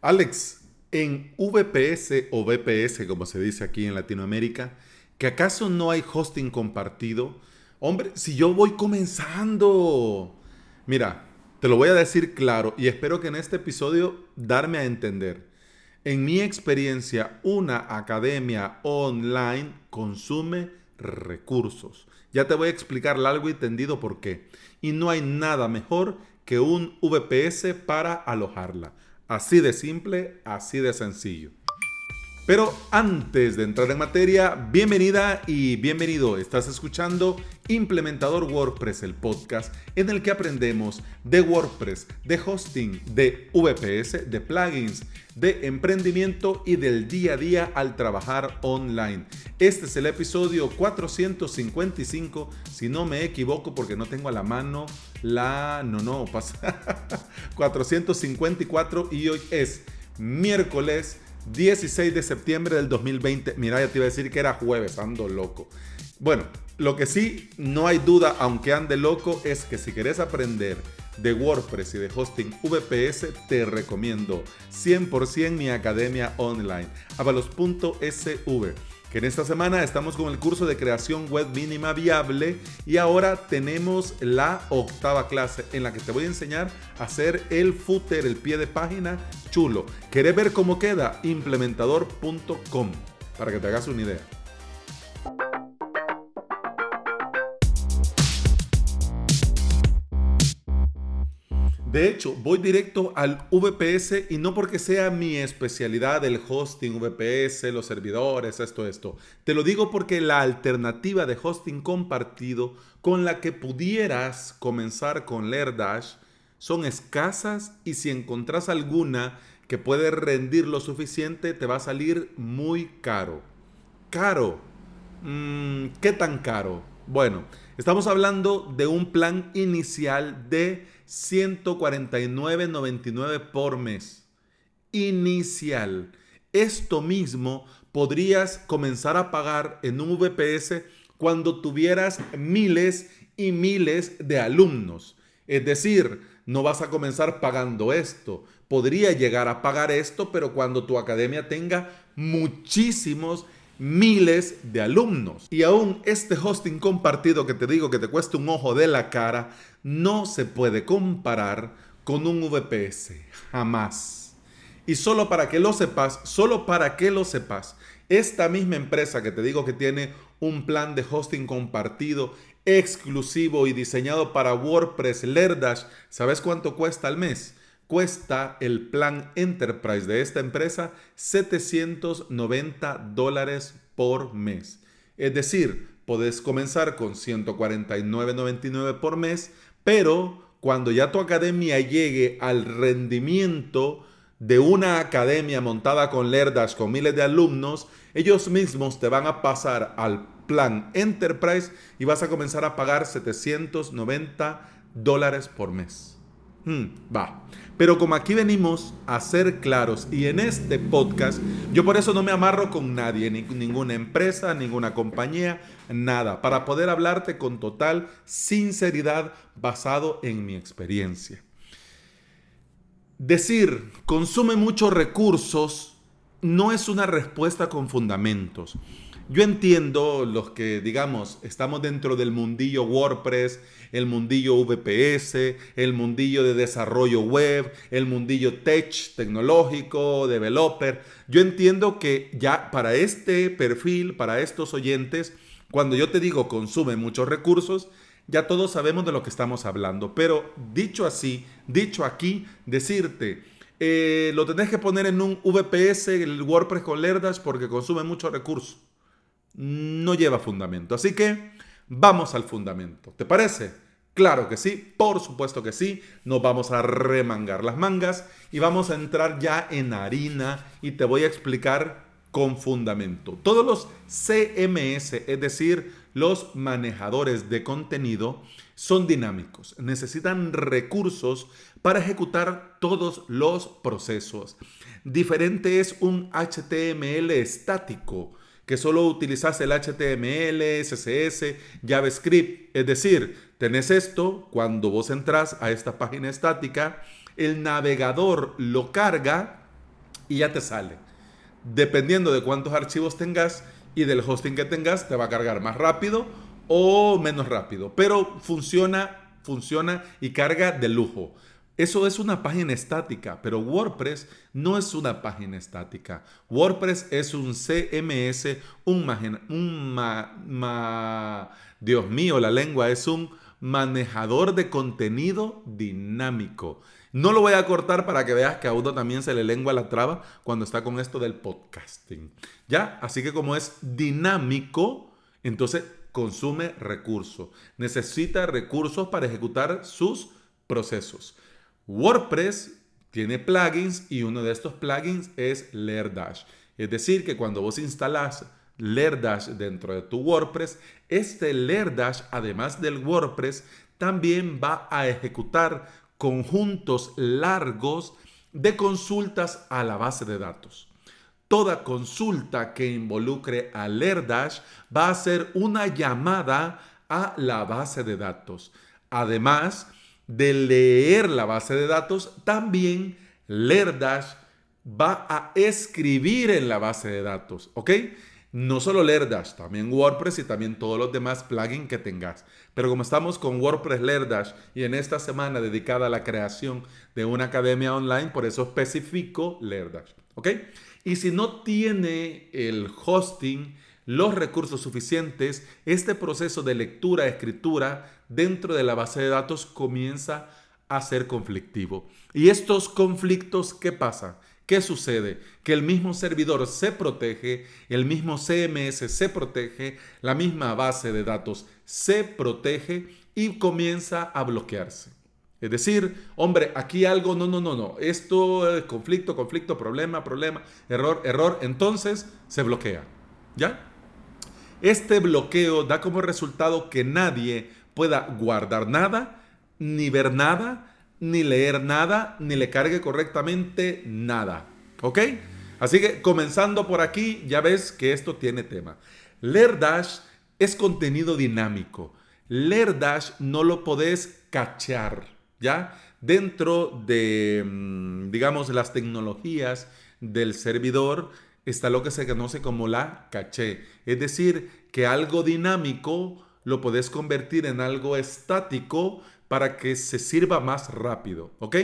Alex, en VPS o VPS, como se dice aquí en Latinoamérica, ¿que acaso no hay hosting compartido? Hombre, si yo voy comenzando. Mira, te lo voy a decir claro y espero que en este episodio darme a entender. En mi experiencia, una academia online consume recursos. Ya te voy a explicar largo y tendido por qué. Y no hay nada mejor que un VPS para alojarla. Así de simple, así de sencillo. Pero antes de entrar en materia, bienvenida y bienvenido. Estás escuchando Implementador WordPress, el podcast en el que aprendemos de WordPress, de hosting, de VPS, de plugins, de emprendimiento y del día a día al trabajar online. Este es el episodio 455, si no me equivoco porque no tengo a la mano la... No, no, pasa. 454 y hoy es miércoles 16 de septiembre del 2020. Mira, ya te iba a decir que era jueves, ando loco. Bueno, lo que sí, no hay duda, aunque ande loco, es que si querés aprender de WordPress y de hosting VPS, te recomiendo 100% mi academia online, avalos.sv que en esta semana estamos con el curso de creación web mínima viable y ahora tenemos la octava clase en la que te voy a enseñar a hacer el footer, el pie de página chulo. ¿Querés ver cómo queda? Implementador.com para que te hagas una idea. De hecho, voy directo al VPS y no porque sea mi especialidad el hosting, VPS, los servidores, esto, esto. Te lo digo porque la alternativa de hosting compartido con la que pudieras comenzar con LearDash son escasas y si encontrás alguna que puede rendir lo suficiente, te va a salir muy caro. Caro. Mm, ¿Qué tan caro? Bueno, estamos hablando de un plan inicial de 149.99 por mes. Inicial. Esto mismo podrías comenzar a pagar en un VPS cuando tuvieras miles y miles de alumnos. Es decir, no vas a comenzar pagando esto. Podría llegar a pagar esto, pero cuando tu academia tenga muchísimos miles de alumnos. Y aún este hosting compartido que te digo que te cuesta un ojo de la cara, no se puede comparar con un VPS. Jamás. Y solo para que lo sepas, solo para que lo sepas, esta misma empresa que te digo que tiene un plan de hosting compartido exclusivo y diseñado para WordPress Lerdash, ¿sabes cuánto cuesta al mes? Cuesta el plan Enterprise de esta empresa 790 dólares por mes. Es decir, puedes comenzar con 149.99 por mes, pero cuando ya tu academia llegue al rendimiento de una academia montada con Lerdash con miles de alumnos, ellos mismos te van a pasar al plan Enterprise y vas a comenzar a pagar 790 dólares por mes. Hmm, va. Pero como aquí venimos a ser claros y en este podcast, yo por eso no me amarro con nadie, ni ninguna empresa, ninguna compañía, nada, para poder hablarte con total sinceridad basado en mi experiencia. Decir consume muchos recursos no es una respuesta con fundamentos. Yo entiendo los que, digamos, estamos dentro del mundillo WordPress, el mundillo VPS, el mundillo de desarrollo web, el mundillo tech, tecnológico, developer. Yo entiendo que ya para este perfil, para estos oyentes, cuando yo te digo consume muchos recursos, ya todos sabemos de lo que estamos hablando. Pero dicho así, dicho aquí, decirte, eh, lo tenés que poner en un VPS, el WordPress con Lerdash, porque consume muchos recursos no lleva fundamento. Así que vamos al fundamento. ¿Te parece? Claro que sí, por supuesto que sí. Nos vamos a remangar las mangas y vamos a entrar ya en harina y te voy a explicar con fundamento. Todos los CMS, es decir, los manejadores de contenido, son dinámicos. Necesitan recursos para ejecutar todos los procesos. Diferente es un HTML estático que solo utilizas el HTML, CSS, JavaScript. Es decir, tenés esto, cuando vos entras a esta página estática, el navegador lo carga y ya te sale. Dependiendo de cuántos archivos tengas y del hosting que tengas, te va a cargar más rápido o menos rápido. Pero funciona, funciona y carga de lujo. Eso es una página estática, pero WordPress no es una página estática. WordPress es un CMS, un, un Dios mío, la lengua es un manejador de contenido dinámico. No lo voy a cortar para que veas que a uno también se le lengua la traba cuando está con esto del podcasting. ¿Ya? Así que como es dinámico, entonces consume recursos. Necesita recursos para ejecutar sus procesos. WordPress tiene plugins y uno de estos plugins es LearDash. Es decir, que cuando vos instalas LearDash dentro de tu WordPress, este LearDash, además del WordPress, también va a ejecutar conjuntos largos de consultas a la base de datos. Toda consulta que involucre a LearDash va a ser una llamada a la base de datos. Además, de leer la base de datos, también LearDash va a escribir en la base de datos, ¿ok? No solo LearDash, también WordPress y también todos los demás plugins que tengas. Pero como estamos con WordPress LearDash y en esta semana dedicada a la creación de una academia online, por eso especifico LearDash, ¿ok? Y si no tiene el hosting, los recursos suficientes, este proceso de lectura, escritura dentro de la base de datos comienza a ser conflictivo. ¿Y estos conflictos qué pasa? ¿Qué sucede? Que el mismo servidor se protege, el mismo CMS se protege, la misma base de datos se protege y comienza a bloquearse. Es decir, hombre, aquí algo, no, no, no, no, esto es conflicto, conflicto, problema, problema, error, error, entonces se bloquea. ¿Ya? Este bloqueo da como resultado que nadie pueda guardar nada, ni ver nada, ni leer nada, ni le cargue correctamente nada. ¿Ok? Así que comenzando por aquí, ya ves que esto tiene tema. LearDash es contenido dinámico. LearDash no lo podés cachar, ¿ya? Dentro de, mm, digamos, las tecnologías del servidor, está lo que se conoce como la caché. Es decir, que algo dinámico lo podés convertir en algo estático para que se sirva más rápido, ¿ok?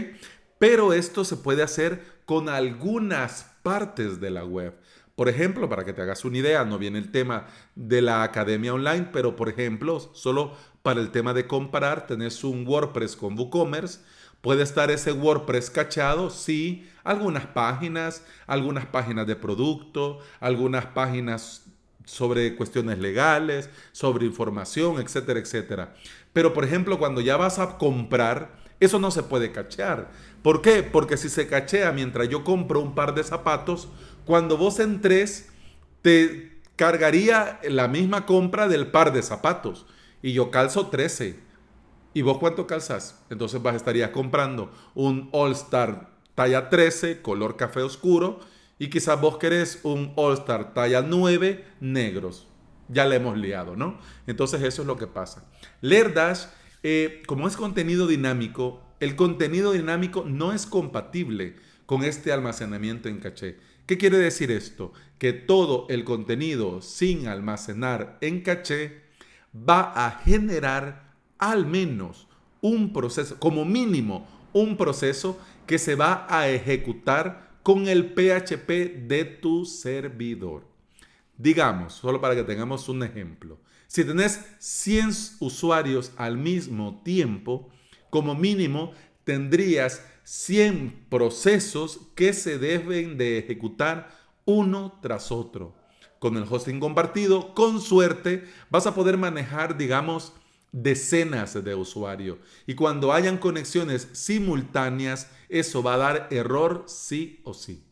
Pero esto se puede hacer con algunas partes de la web. Por ejemplo, para que te hagas una idea, no viene el tema de la academia online, pero por ejemplo, solo para el tema de comparar, tenés un WordPress con WooCommerce Puede estar ese WordPress cachado, sí, algunas páginas, algunas páginas de producto, algunas páginas sobre cuestiones legales, sobre información, etcétera, etcétera. Pero por ejemplo, cuando ya vas a comprar, eso no se puede cachear. ¿Por qué? Porque si se cachea mientras yo compro un par de zapatos, cuando vos entres, te cargaría la misma compra del par de zapatos. Y yo calzo 13 ¿Y vos cuánto calzas? Entonces vas estarías comprando un All Star talla 13, color café oscuro, y quizás vos querés un All Star talla 9, negros. Ya le hemos liado, ¿no? Entonces eso es lo que pasa. LearDash, eh, como es contenido dinámico, el contenido dinámico no es compatible con este almacenamiento en caché. ¿Qué quiere decir esto? Que todo el contenido sin almacenar en caché va a generar al menos un proceso, como mínimo un proceso que se va a ejecutar con el PHP de tu servidor. Digamos, solo para que tengamos un ejemplo, si tenés 100 usuarios al mismo tiempo, como mínimo tendrías 100 procesos que se deben de ejecutar uno tras otro. Con el hosting compartido, con suerte, vas a poder manejar, digamos, decenas de usuarios. Y cuando hayan conexiones simultáneas, eso va a dar error sí o sí.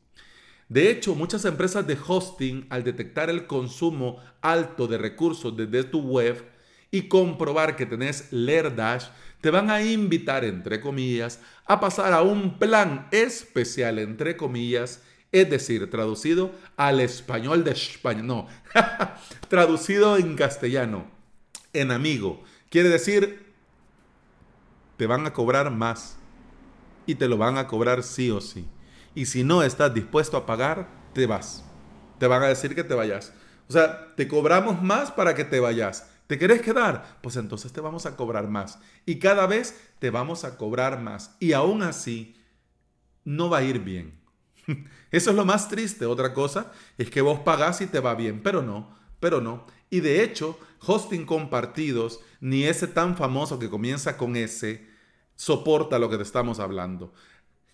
De hecho, muchas empresas de hosting, al detectar el consumo alto de recursos desde tu web y comprobar que tenés LearDash, te van a invitar, entre comillas, a pasar a un plan especial, entre comillas, es decir, traducido al español de España, no, traducido en castellano, en amigo Quiere decir, te van a cobrar más y te lo van a cobrar sí o sí. Y si no estás dispuesto a pagar, te vas. Te van a decir que te vayas. O sea, te cobramos más para que te vayas. ¿Te querés quedar? Pues entonces te vamos a cobrar más. Y cada vez te vamos a cobrar más. Y aún así, no va a ir bien. Eso es lo más triste. Otra cosa es que vos pagás y te va bien, pero no, pero no. Y de hecho, hosting compartidos, ni ese tan famoso que comienza con ese, soporta lo que te estamos hablando.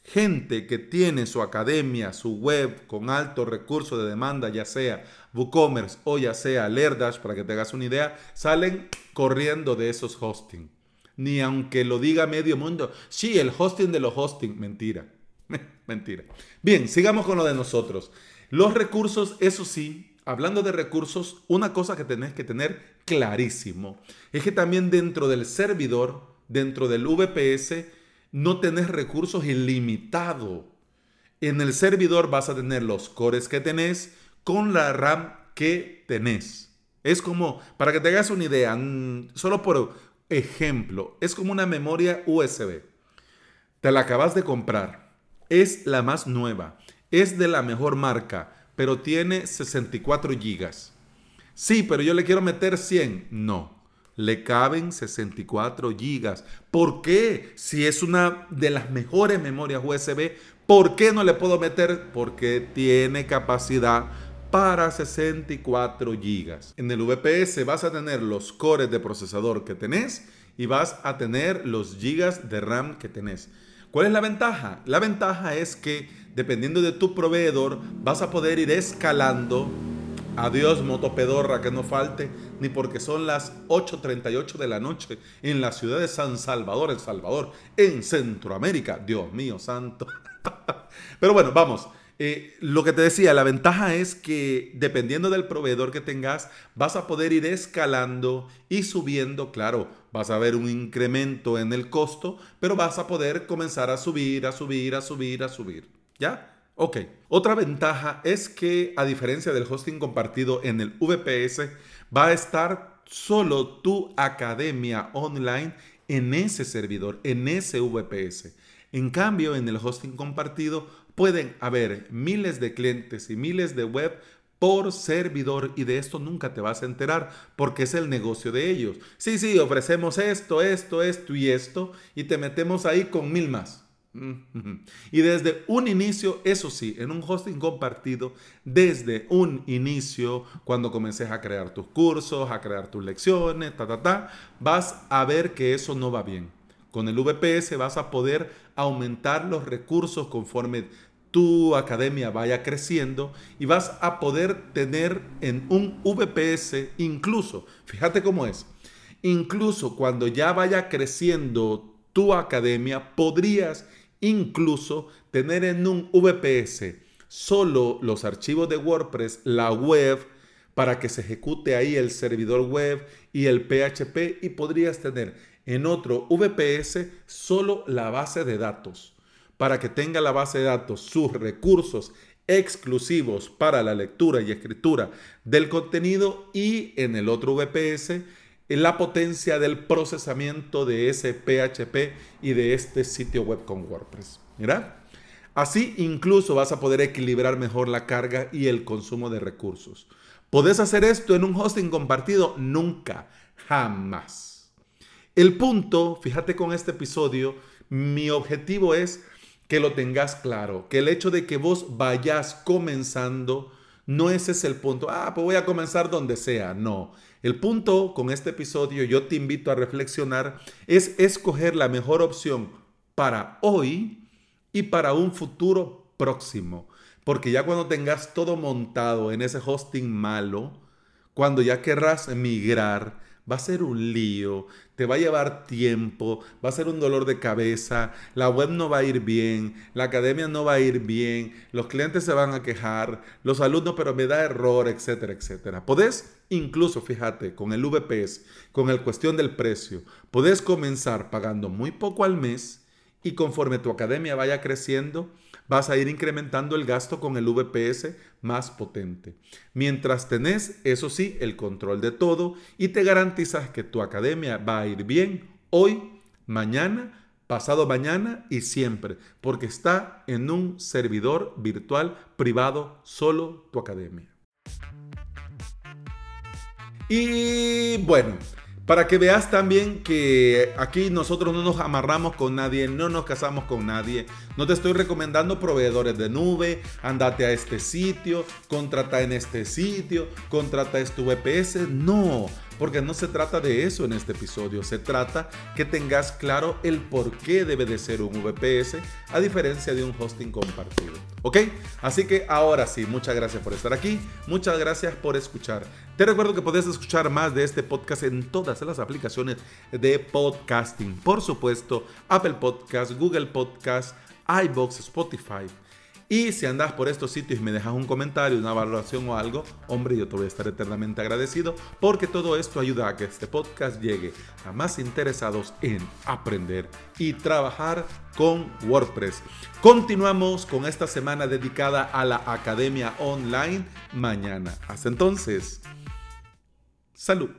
Gente que tiene su academia, su web con alto recurso de demanda, ya sea WooCommerce o ya sea Lerdash, para que te hagas una idea, salen corriendo de esos hosting. Ni aunque lo diga medio mundo, sí, el hosting de los hosting, mentira. mentira. Bien, sigamos con lo de nosotros. Los recursos, eso sí, hablando de recursos, una cosa que tenés que tener clarísimo es que también dentro del servidor, dentro del VPS, no tenés recursos ilimitados. En el servidor vas a tener los cores que tenés con la RAM que tenés. Es como, para que te hagas una idea, mm, solo por ejemplo, es como una memoria USB. Te la acabas de comprar. Es la más nueva. Es de la mejor marca, pero tiene 64 gigas. Sí, pero yo le quiero meter 100. No le caben 64 gigas. ¿Por qué? Si es una de las mejores memorias USB, ¿por qué no le puedo meter? Porque tiene capacidad para 64 gigas. En el VPS vas a tener los cores de procesador que tenés y vas a tener los gigas de RAM que tenés. ¿Cuál es la ventaja? La ventaja es que dependiendo de tu proveedor vas a poder ir escalando Adiós, motopedorra, que no falte, ni porque son las 8.38 de la noche en la ciudad de San Salvador, El Salvador, en Centroamérica. Dios mío santo. Pero bueno, vamos. Eh, lo que te decía, la ventaja es que dependiendo del proveedor que tengas, vas a poder ir escalando y subiendo, claro, vas a ver un incremento en el costo, pero vas a poder comenzar a subir, a subir, a subir, a subir. ¿Ya? Ok, otra ventaja es que a diferencia del hosting compartido en el VPS, va a estar solo tu academia online en ese servidor, en ese VPS. En cambio, en el hosting compartido pueden haber miles de clientes y miles de web por servidor y de esto nunca te vas a enterar porque es el negocio de ellos. Sí, sí, ofrecemos esto, esto, esto y esto y te metemos ahí con mil más. Y desde un inicio, eso sí, en un hosting compartido, desde un inicio, cuando comences a crear tus cursos, a crear tus lecciones, ta, ta, ta, vas a ver que eso no va bien. Con el VPS vas a poder aumentar los recursos conforme tu academia vaya creciendo y vas a poder tener en un VPS incluso, fíjate cómo es, incluso cuando ya vaya creciendo tu academia, podrías incluso tener en un VPS solo los archivos de WordPress, la web, para que se ejecute ahí el servidor web y el PHP y podrías tener en otro VPS solo la base de datos para que tenga la base de datos sus recursos exclusivos para la lectura y escritura del contenido y en el otro VPS la potencia del procesamiento de ese PHP y de este sitio web con WordPress. Mira, así incluso vas a poder equilibrar mejor la carga y el consumo de recursos. ¿Podés hacer esto en un hosting compartido? Nunca, jamás. El punto, fíjate con este episodio, mi objetivo es que lo tengas claro, que el hecho de que vos vayas comenzando, no ese es el punto. Ah, pues voy a comenzar donde sea. No, el punto con este episodio, yo te invito a reflexionar, es escoger la mejor opción para hoy y para un futuro próximo. Porque ya cuando tengas todo montado en ese hosting malo, cuando ya querrás emigrar, va a ser un lío, te va a llevar tiempo, va a ser un dolor de cabeza, la web no va a ir bien, la academia no va a ir bien, los clientes se van a quejar, los alumnos, pero me da error, etcétera, etcétera. Podés incluso, fíjate, con el VPS, con el cuestión del precio, podés comenzar pagando muy poco al mes y conforme tu academia vaya creciendo, vas a ir incrementando el gasto con el VPS más potente. Mientras tenés, eso sí, el control de todo y te garantizas que tu academia va a ir bien hoy, mañana, pasado mañana y siempre, porque está en un servidor virtual privado, solo tu academia. Y bueno, para que veas también que aquí nosotros no nos amarramos con nadie, no nos casamos con nadie. No te estoy recomendando proveedores de nube, andate a este sitio, contrata en este sitio, contrata este VPS. No, porque no se trata de eso en este episodio, se trata que tengas claro el por qué debe de ser un VPS a diferencia de un hosting compartido. ¿Ok? Así que ahora sí, muchas gracias por estar aquí, muchas gracias por escuchar. Te recuerdo que puedes escuchar más de este podcast en todas las aplicaciones de podcasting. Por supuesto, Apple Podcast, Google Podcast, iBox, Spotify. Y si andas por estos sitios y me dejas un comentario, una valoración o algo, hombre, yo te voy a estar eternamente agradecido porque todo esto ayuda a que este podcast llegue a más interesados en aprender y trabajar con WordPress. Continuamos con esta semana dedicada a la Academia Online mañana. Hasta entonces, salud.